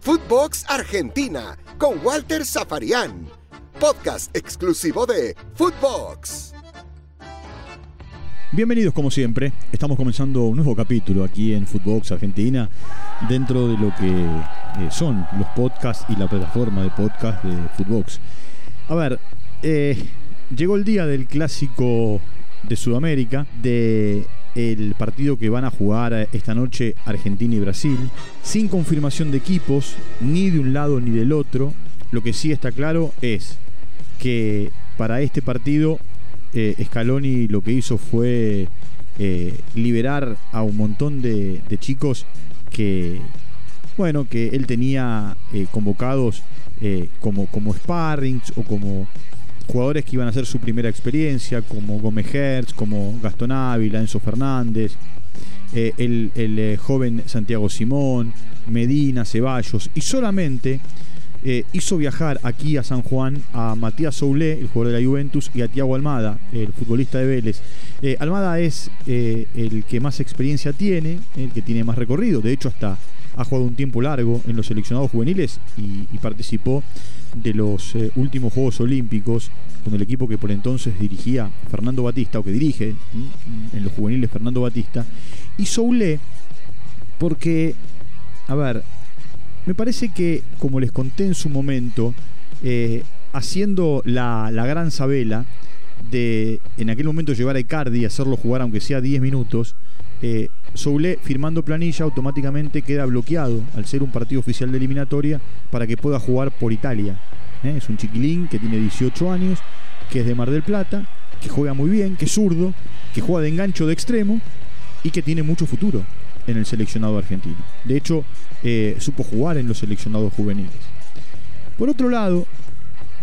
Footbox Argentina con Walter Zafarian. Podcast exclusivo de Footbox. Bienvenidos como siempre. Estamos comenzando un nuevo capítulo aquí en Footbox Argentina dentro de lo que eh, son los podcasts y la plataforma de podcast de Footbox. A ver, eh, llegó el día del clásico de Sudamérica, de el partido que van a jugar esta noche Argentina y Brasil, sin confirmación de equipos, ni de un lado ni del otro. Lo que sí está claro es que para este partido eh, Scaloni lo que hizo fue eh, liberar a un montón de, chicos que, bueno, que él tenía eh, convocados como, como sparrings o como jugadores que iban a hacer su primera experiencia, como Gómez Hertz, como Gastón Ávila, Enzo Fernández, eh, el, eh, joven Santiago Simón, Medina, Ceballos, y solamente eh, hizo viajar aquí a San Juan a Matías Soulé, el jugador de la Juventus, y a Tiago Almada, el futbolista de Vélez. Almada es el que más experiencia tiene, el que tiene más recorrido, de hecho hasta ha jugado un tiempo largo en los seleccionados juveniles y, participó de los eh, últimos Juegos Olímpicos con el equipo que por entonces dirigía Fernando Batista, o que dirige en los juveniles Fernando Batista, y Soule, porque, a ver, me parece que, como les conté en su momento, eh, haciendo la, la gran sabela de en aquel momento llevar a Icardi y hacerlo jugar aunque sea 10 minutos, eh, Soule firmando planilla automáticamente queda bloqueado al ser un partido oficial de eliminatoria para que pueda jugar por Italia. ¿eh? Es un chiquilín que tiene 18 años, que es de Mar del Plata, que juega muy bien, que es zurdo, que juega de engancho de extremo y que tiene mucho futuro en el seleccionado argentino. De hecho, eh, supo jugar en los seleccionados juveniles. Por otro lado,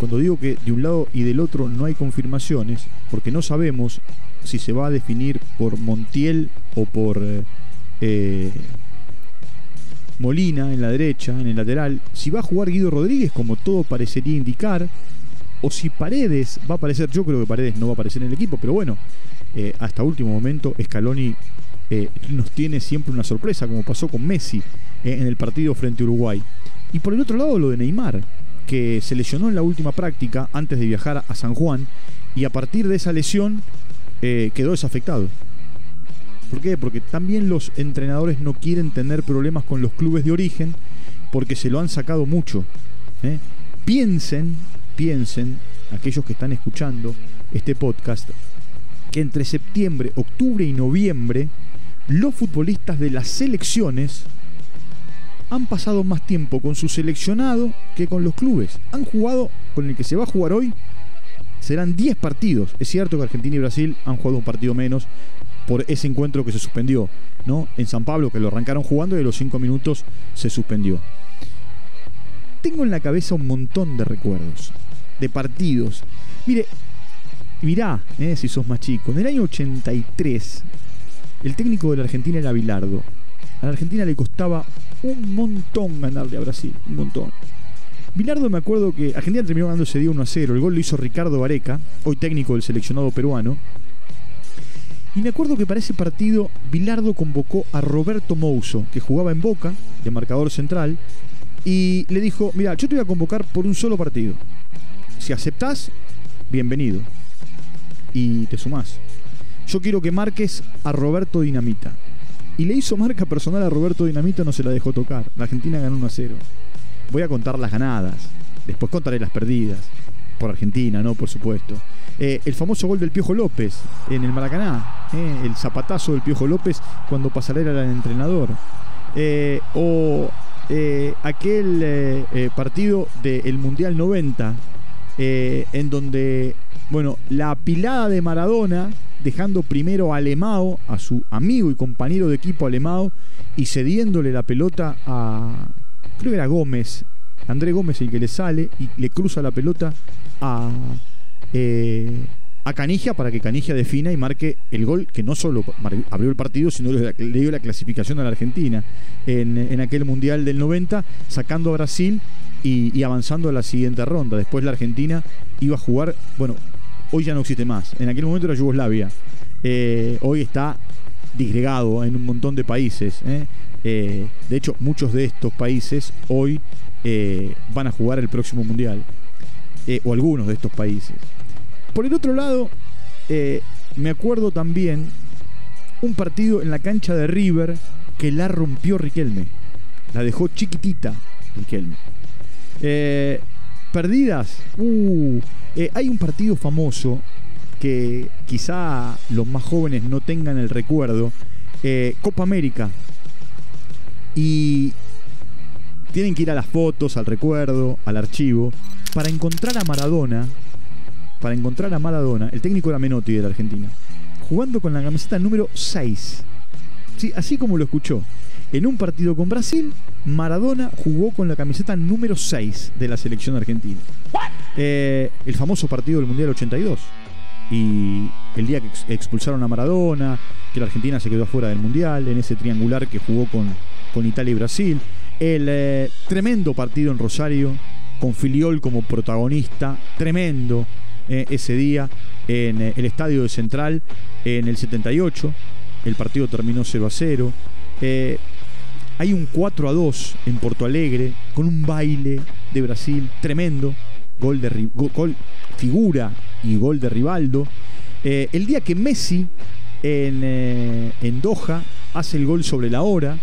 cuando digo que de un lado y del otro no hay confirmaciones, porque no sabemos si se va a definir por Montiel o por eh, eh, Molina en la derecha, en el lateral, si va a jugar Guido Rodríguez como todo parecería indicar, o si Paredes va a aparecer, yo creo que Paredes no va a aparecer en el equipo, pero bueno, eh, hasta último momento Scaloni nos tiene siempre una sorpresa, como pasó con Messi en el partido frente a Uruguay. Y por el otro lado lo de Neymar, que se lesionó en la última práctica antes de viajar a San Juan, y a partir de esa lesión eh, quedó desafectado. ¿Por qué? Porque también los entrenadores no quieren tener problemas con los clubes de origen porque se lo han sacado mucho. ¿eh? Piensen, piensen, aquellos que están escuchando este podcast, que entre septiembre, octubre y noviembre, los futbolistas de las selecciones han pasado más tiempo con su seleccionado que con los clubes. Han jugado con el que se va a jugar hoy serán 10 partidos. Es cierto que Argentina y Brasil han jugado un partido menos por ese encuentro que se suspendió, ¿no? En San Pablo, que lo arrancaron jugando y a los 5 minutos se suspendió. Tengo en la cabeza un montón de recuerdos, de partidos. Mire, mirá, ¿eh? si sos más chico, en el año 83, el técnico de la Argentina era Bilardo. A la Argentina le costaba un montón ganarle a Brasil, un montón. Bilardo me acuerdo que Argentina terminó ganando ese día 1 a 0. El gol lo hizo Ricardo Vareca, hoy técnico del seleccionado peruano. Y me acuerdo que para ese partido Bilardo convocó a Roberto Mouso, que jugaba en Boca, de marcador central, y le dijo, mira, yo te voy a convocar por un solo partido. Si aceptás, bienvenido. Y te sumás. Yo quiero que marques a Roberto Dinamita. Y le hizo marca personal a Roberto Dinamita, no se la dejó tocar. La Argentina ganó 1 a 0 voy a contar las ganadas, después contaré las perdidas, por Argentina, ¿no? Por supuesto. Eh, el famoso gol del Piojo López en el Maracaná, eh, el zapatazo del Piojo López cuando Pasarela era el entrenador. Eh, o aquel partido del Mundial 90, en donde, bueno, la pilada de Maradona, dejando primero a Alemao, a su amigo y compañero de equipo Alemao, y cediéndole la pelota a, creo que era Gómez, André Gómez el que le sale y le cruza la pelota a, eh, a Canigia para que Canigia defina y marque el gol que no solo abrió el partido, sino le dio la clasificación a la Argentina en, aquel Mundial del 90, sacando a Brasil y, avanzando a la siguiente ronda. Después la Argentina iba a jugar, bueno, hoy ya no existe más, en aquel momento era Yugoslavia, eh, hoy está disgregado en un montón de países. ¿eh? Eh, de hecho, muchos de estos países hoy van a jugar el próximo mundial, o algunos de estos países. Por el otro lado, me acuerdo también un partido en la cancha de River que la rompió Riquelme, la dejó chiquitita Riquelme. Perdidas, uh, hay un partido famoso que quizá los más jóvenes no tengan el recuerdo, Copa América y tienen que ir a las fotos, al recuerdo, al archivo, para encontrar a Maradona, para encontrar a Maradona, el técnico era Menotti de la Argentina, jugando con la camiseta número 6. Sí, así como lo escuchó. En un partido con Brasil, Maradona jugó con la camiseta número 6 de la selección argentina. Eh, el famoso partido del Mundial 82. Y el día que expulsaron a Maradona, que la Argentina se quedó afuera del Mundial, en ese triangular que jugó con con Italia y Brasil. El eh, tremendo partido en Rosario, con Filiol como protagonista, tremendo eh, ese día en el estadio de Central en el 78. El partido terminó 0 a 0. Hay un 4 a 2 en Porto Alegre, con un baile de Brasil tremendo. Gol de gol, figura y gol de Rivaldo. el día que Messi en, en Doha hace el gol sobre la hora,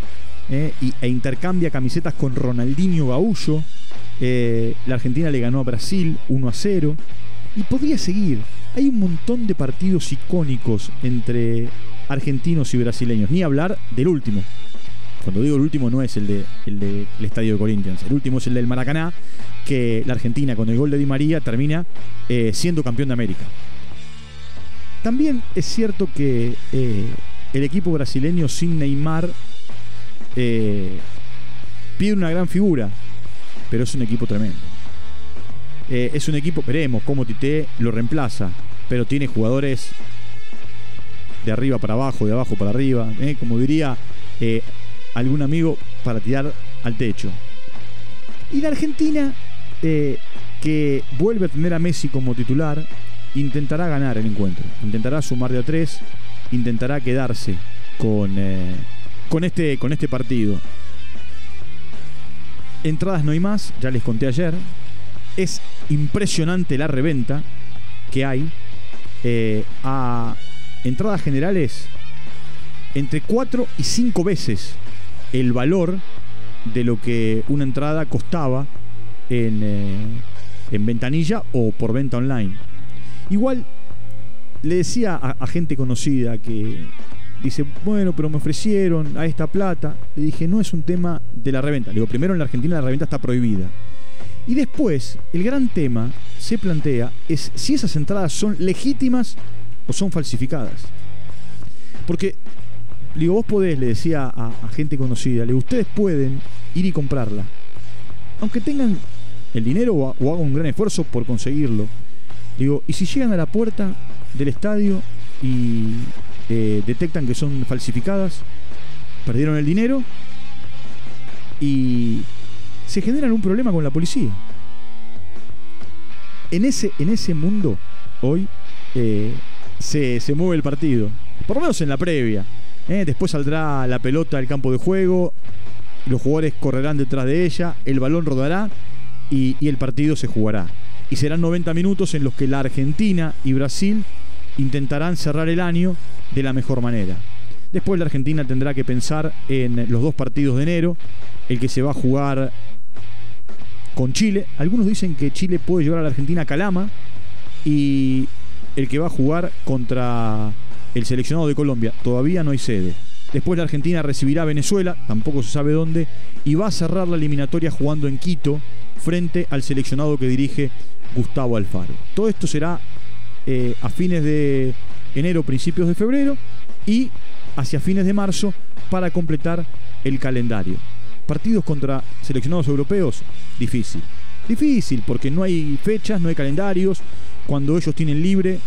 eh, e intercambia camisetas con Ronaldinho Gaullo. Eh, la Argentina le ganó a Brasil 1 a 0. Y podría seguir. Hay un montón de partidos icónicos entre argentinos y brasileños. Ni hablar del último. Cuando digo el último no es el del de, el estadio de Corinthians. El último es el del Maracaná, que la Argentina con el gol de Di María termina eh, siendo campeón de América. También es cierto que el equipo brasileño sin Neymar eh, pide una gran figura, pero es un equipo tremendo. Eh, es un equipo, veremos cómo Tite lo reemplaza, pero tiene jugadores de arriba para abajo, de abajo para arriba, eh, como diría algún amigo, para tirar al techo. Y la Argentina, que vuelve a tener a Messi como titular, intentará ganar el encuentro, intentará sumar de a tres, intentará quedarse con con este, con este partido. Entradas no hay más, ya les conté ayer. Es impresionante la reventa que hay. Eh, a entradas generales entre 4 y 5 veces el valor de lo que una entrada costaba en, eh, en ventanilla o por venta online. Igual le decía a gente conocida que Dice, bueno, pero me ofrecieron a esta plata. Le dije, no es un tema de la reventa. Le digo, primero en la Argentina la reventa está prohibida. Y después, el gran tema se plantea es si esas entradas son legítimas o son falsificadas. Porque, digo, vos podés, le decía a, gente conocida, le digo, ustedes pueden ir y comprarla. Aunque tengan el dinero o, hagan un gran esfuerzo por conseguirlo. Digo, y si llegan a la puerta del estadio y eh, detectan que son falsificadas, perdieron el dinero y se generan un problema con la policía. En ese, en ese mundo, hoy, eh, se, mueve el partido. Por lo menos en la previa. ¿Eh? Después saldrá la pelota al campo de juego, los jugadores correrán detrás de ella, el balón rodará y, y el partido se jugará. Y serán 90 minutos en los que la Argentina y Brasil intentarán cerrar el año de la mejor manera. Después la Argentina tendrá que pensar en los dos partidos de enero, el que se va a jugar con Chile. Algunos dicen que Chile puede llevar a la Argentina a Calama y el que va a jugar contra el seleccionado de Colombia. Todavía no hay sede. Después la Argentina recibirá a Venezuela, tampoco se sabe dónde, y va a cerrar la eliminatoria jugando en Quito frente al seleccionado que dirige Gustavo Alfaro. Todo esto será eh, a fines de enero, principios de febrero y hacia fines de marzo para completar el calendario. Partidos contra seleccionados europeos, difícil. Difícil porque no hay fechas, no hay calendarios. Cuando ellos tienen libre,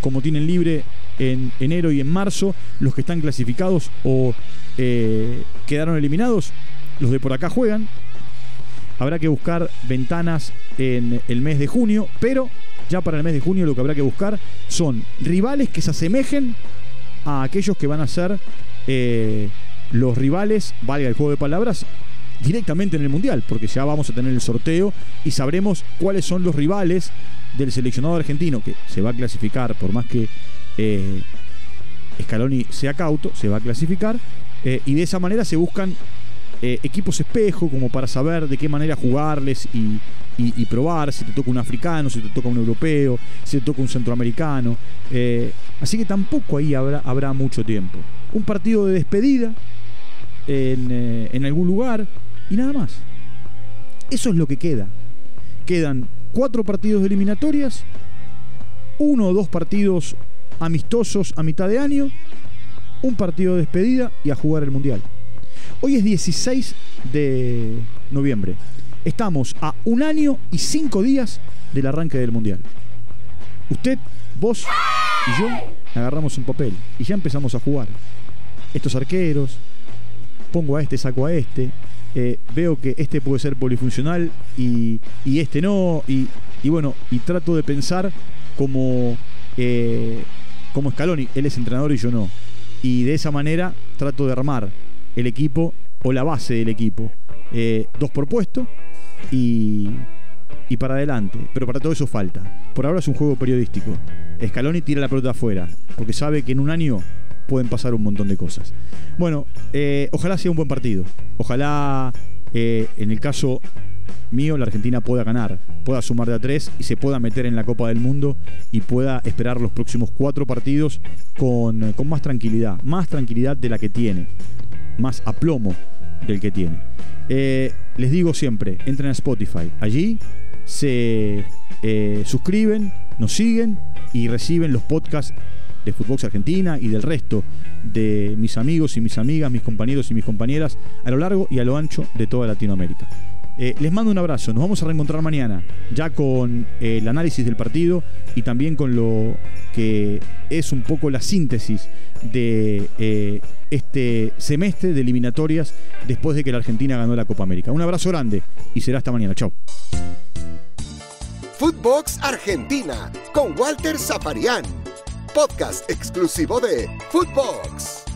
como tienen libre en enero y en marzo, los que están clasificados o eh, quedaron eliminados, los de por acá juegan. Habrá que buscar ventanas en el mes de junio, pero ya para el mes de junio lo que habrá que buscar son rivales que se asemejen a aquellos que van a ser eh, los rivales, valga el juego de palabras, directamente en el Mundial, porque ya vamos a tener el sorteo y sabremos cuáles son los rivales del seleccionado argentino, que se va a clasificar, por más que eh, Scaloni sea cauto, se va a clasificar, eh, y de esa manera se buscan eh, equipos espejo, como para saber de qué manera jugarles y, probar si te toca un africano, si te toca un europeo, si te toca un centroamericano. así que tampoco ahí habrá, habrá mucho tiempo. Un partido de despedida en, en algún lugar, y nada más. Eso es lo que queda. Quedan cuatro partidos de eliminatorias, uno o dos partidos amistosos a mitad de año, un partido de despedida y a jugar el Mundial. Hoy es 16 de noviembre. Estamos a un año y cinco días del arranque del Mundial. Usted, vos y yo agarramos un papel y ya empezamos a jugar. Estos arqueros, pongo a este, saco a este, eh, veo que este puede ser polifuncional y, este no, y, bueno, y trato de pensar como, eh, como Scaloni, él es entrenador y yo no. Y de esa manera trato de armar el equipo o la base del equipo. Eh, dos por puesto y, y para adelante. Pero para todo eso falta. Por ahora es un juego periodístico. Scaloni tira la pelota afuera, porque sabe que en un año pueden pasar un montón de cosas. Bueno, eh, ojalá sea un buen partido. Ojalá, eh, en el caso mío, la Argentina pueda ganar, pueda sumar de a tres y se pueda meter en la Copa del Mundo y pueda esperar los próximos cuatro partidos con, más tranquilidad, más tranquilidad de la que tiene, más aplomo del que tiene. Eh, les digo siempre, entren a Spotify, allí se suscriben, nos siguen y reciben los podcasts de Fútbol Argentina y del resto de mis amigos y mis amigas, mis compañeros y mis compañeras a lo largo y a lo ancho de toda Latinoamérica. Eh, les mando un abrazo, nos vamos a reencontrar mañana ya con eh, el análisis del partido y también con lo que es un poco la síntesis de eh, este semestre de eliminatorias después de que la Argentina ganó la Copa América. Un abrazo grande y será hasta mañana. Chao. Footbox Argentina con Walter Zaparián podcast exclusivo de Footbox.